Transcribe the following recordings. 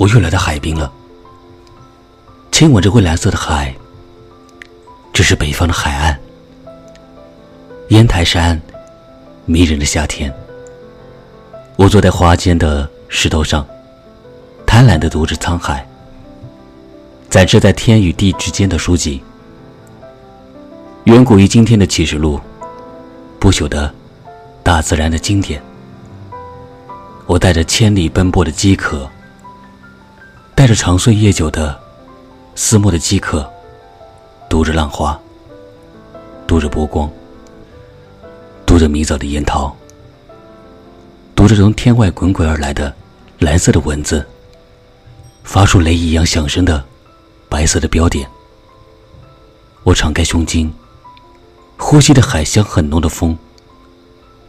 我又来到海滨了。亲吻着蔚蓝色的海，这是北方的海岸。烟台山，迷人的夏天。我坐在花间的石头上，贪婪的读着沧海，展示在天与地之间的书籍。远古于今天的启示录，不朽的大自然的经典。我带着千里奔波的饥渴，带着长岁夜久的思慕的饥渴，读着浪花，读着波光，读着迷走的烟涛，读着从天外滚滚而来的蓝色的文字，发出雷一样响声的白色的标点。我敞开胸襟。呼吸的海香很浓的风，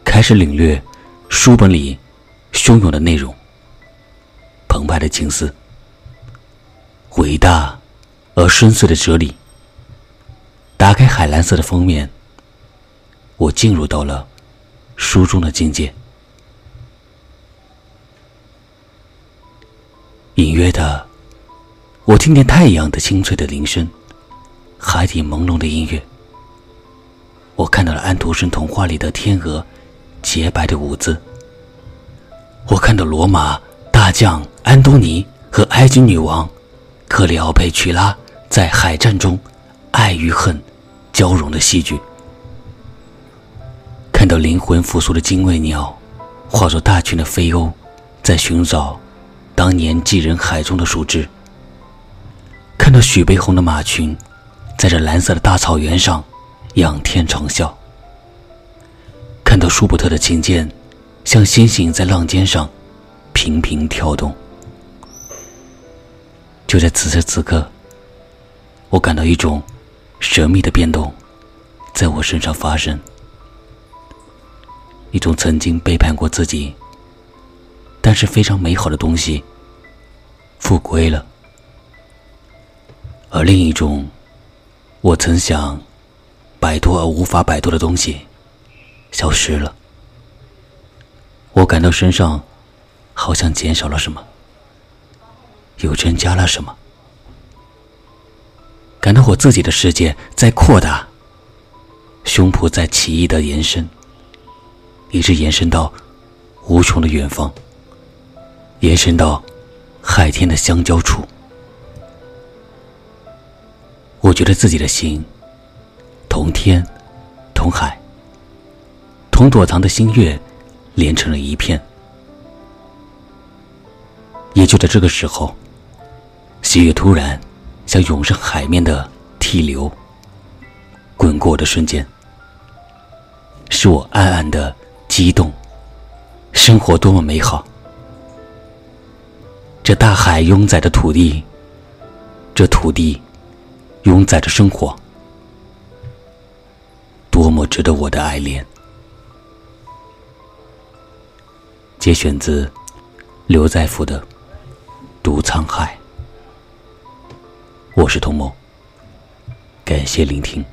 开始领略书本里汹涌的内容。澎湃的情思，伟大而深邃的哲理。打开海蓝色的封面，我进入到了书中的境界。隐约的，我听见太阳的清脆的铃声，海底朦胧的音乐。我看到了安徒生童话里的天鹅，洁白的舞姿。我看到罗马大将安东尼和埃及女王克里奥佩曲拉在海战中爱与恨交融的戏剧。看到灵魂复苏的精卫鸟，化作大群的飞鸥，在寻找当年寄人海中的树枝。看到许悲鸿的马群，在这蓝色的大草原上。仰天长啸，看到舒伯特的琴键，像星星在浪尖上频频跳动。就在此时此刻，我感到一种神秘的变动在我身上发生，一种曾经背叛过自己，但是非常美好的东西复归了，而另一种，我曾想。摆脱而无法摆脱的东西，消失了。我感到身上好像减少了什么，又增加了什么。感到我自己的世界在扩大，胸脯在奇异的延伸，一直延伸到无穷的远方，延伸到海天的相交处。我觉得自己的心。同天，同海，同躲藏的星月，连成了一片。也就在这个时候，喜悦突然像涌上海面的涕流，滚过的瞬间，使我暗暗的激动。生活多么美好！这大海拥载着土地，这土地拥载着生活。多么值得我的爱恋！节选自刘在福的《读沧海》。我是童某，感谢聆听。